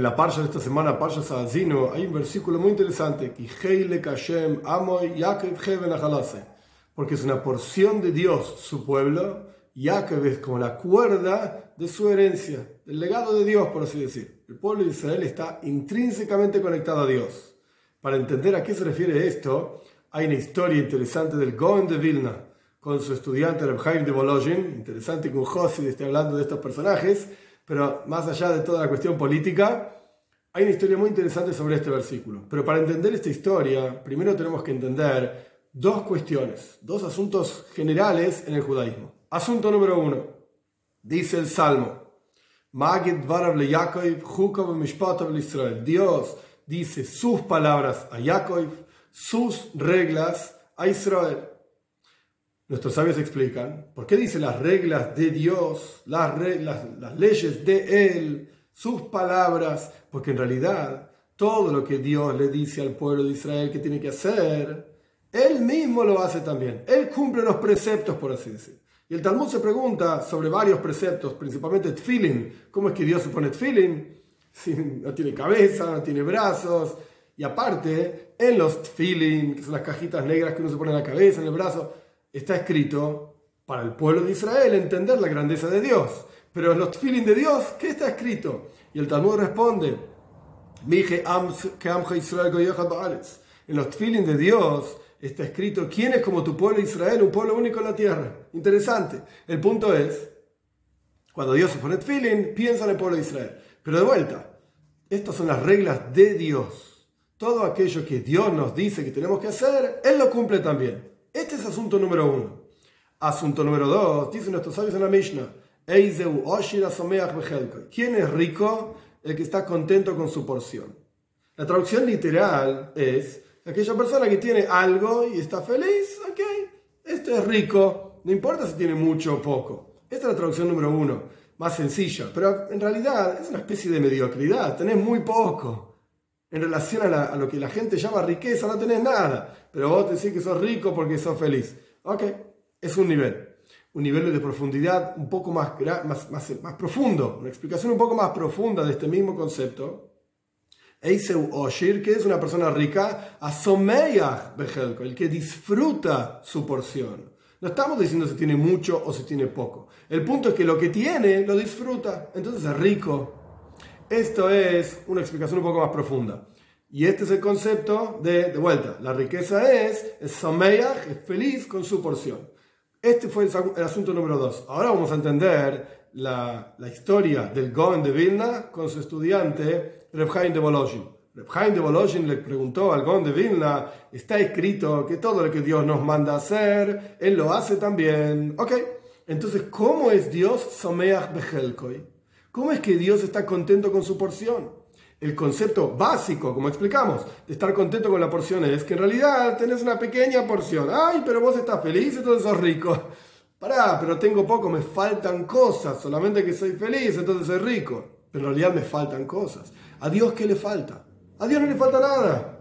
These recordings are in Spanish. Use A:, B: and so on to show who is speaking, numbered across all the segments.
A: En la parsha de esta semana, parsha Sazino, hay un versículo muy interesante, porque es una porción de Dios, su pueblo, Yaakov es como la cuerda de su herencia, del legado de Dios, por así decir. El pueblo de Israel está intrínsecamente conectado a Dios. Para entender a qué se refiere esto, hay una historia interesante del Goen de Vilna con su estudiante Reb de Volozhin. Interesante que un Josid esté hablando de estos personajes, pero más allá de toda la cuestión política, hay una historia muy interesante sobre este versículo. Pero para entender esta historia, primero tenemos que entender dos cuestiones, dos asuntos generales en el judaísmo. Asunto número uno. Dice el Salmo. Dios dice sus palabras a Yaakov, sus reglas a Israel. Nuestros sabios explican, ¿por qué dice las reglas de Dios, las leyes de Él, sus palabras? Porque en realidad todo lo que Dios le dice al pueblo de Israel que tiene que hacer, Él mismo lo hace también. Él cumple los preceptos, por así decir. Y el Talmud se pregunta sobre varios preceptos, principalmente Tfilin. ¿Cómo es que Dios se pone Tfilin? Si no tiene cabeza, no tiene brazos. Y aparte, en los Tfilin, que son las cajitas negras que uno se pone en la cabeza, en el brazo, está escrito para el pueblo de Israel entender la grandeza de Dios. Pero en los Tfilin de Dios, ¿qué está escrito? Y el Talmud responde, en los Tfilin de Dios está escrito, ¿quién es como tu pueblo Israel? Un pueblo único en la tierra. Interesante. El punto es, cuando Dios se pone feeling, piensa en el pueblo de Israel. Pero de vuelta, estas son las reglas de Dios. Todo aquello que Dios nos dice que tenemos que hacer, Él lo cumple también. Este es asunto número uno. Asunto número dos, dicen nuestros sabios en la Mishnah, ¿Quién es rico? El que está contento con su porción. La traducción literal es aquella persona que tiene algo y está feliz, ok, esto es rico, no importa si tiene mucho o poco. Esta es la traducción número uno, más sencilla, pero en realidad es una especie de mediocridad, tenés muy poco. En relación a, lo que la gente llama riqueza, no tenés nada, pero vos decís que sos rico porque sos feliz. Ok, es un nivel, un nivel de profundidad un poco más, más, más, más profundo, una explicación un poco más profunda de este mismo concepto Eiseu Oshir, que es una persona rica, Asomeyach Bejelko, el que disfruta su porción. No estamos diciendo si tiene mucho o si tiene poco. El punto es que lo que tiene lo disfruta, entonces es rico. Esto es una explicación un poco más profunda. Y este es el concepto de, de vuelta, la riqueza es, es Someyach, es feliz con su porción. Este fue el, asunto número dos. Ahora vamos a entender la, la historia del Goen de Vilna con su estudiante Reb Chaim de Volozhin. Reb Chaim de Volozhin le preguntó al Gon de Vilna, está escrito que todo lo que Dios nos manda hacer, Él lo hace también. Ok, entonces, ¿cómo es Dios Someach Behelkoi? ¿Cómo es que Dios está contento con su porción? El concepto básico, como explicamos, de estar contento con la porción es que en realidad tenés una pequeña porción. Ay, pero vos estás feliz, entonces sos rico. Pará, pero tengo poco, me faltan cosas, solamente que soy feliz, entonces soy rico. Pero en realidad me faltan cosas. ¿A Dios qué le falta? A Dios no le falta nada.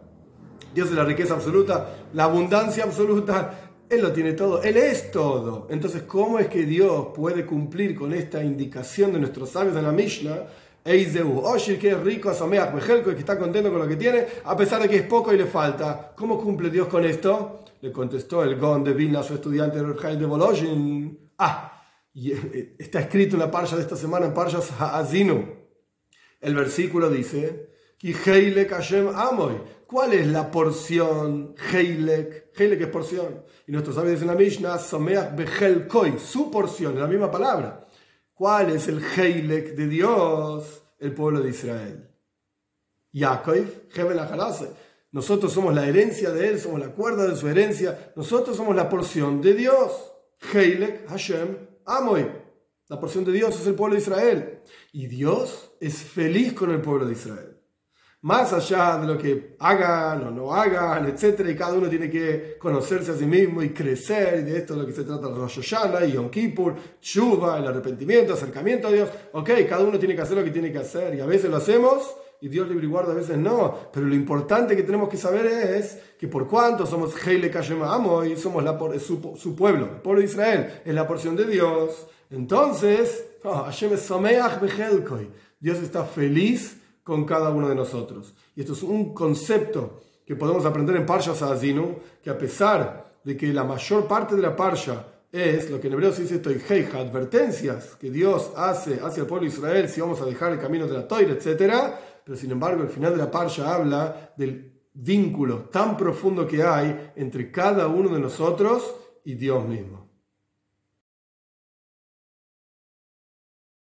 A: Dios es la riqueza absoluta, la abundancia absoluta. Él lo tiene todo, Él es todo. Entonces, ¿cómo es que Dios puede cumplir con esta indicación de nuestros sabios en la Mishnah? Eizeu, Oshir, que es rico, Asameach, Mejelko, que está contento con lo que tiene, a pesar de que es poco y le falta. ¿Cómo cumple Dios con esto? Le contestó el Gon de Vilna, su estudiante de Volozhin. Ah, y eh, está escrito en la parsha de esta semana, en Parshas Ha'azinu. El versículo dice, ¿Cuál es la porción? Heilek. Heilek es porción. Y nuestros sabios en la Mishnah, Someach Behelkoi, su porción, es la misma palabra. ¿Cuál es el Heilek de Dios? El pueblo de Israel. Yaakov, Nosotros somos la herencia de él, somos la cuerda de su herencia. Nosotros somos la porción de Dios. Heilek Hashem Amoy. La porción de Dios es el pueblo de Israel. Y Dios es feliz con el pueblo de Israel. Más allá de lo que hagan o no hagan, etc. Y cada uno tiene que conocerse a sí mismo y crecer. Y de esto es lo que se trata de Rosh Hashanah y Yom Kippur, Shuva, el arrepentimiento, acercamiento a Dios. Ok, cada uno tiene que hacer lo que tiene que hacer. Y a veces lo hacemos y Dios libre y guarda, a veces no. Pero lo importante que tenemos que saber es que por cuanto somos Heile Kashem y somos la, su, su pueblo, el pueblo de Israel, es la porción de Dios entonces, oh, Dios está feliz con cada uno de nosotros. Y esto es un concepto que podemos aprender en Parsha Sazinu, que a pesar de que la mayor parte de la Parsha es lo que en hebreo se dice toijeja, advertencias que Dios hace hacia el pueblo de Israel si vamos a dejar el camino de la toira, etc. Pero sin embargo, el final de la Parsha habla del vínculo tan profundo que hay entre cada uno de nosotros y Dios mismo.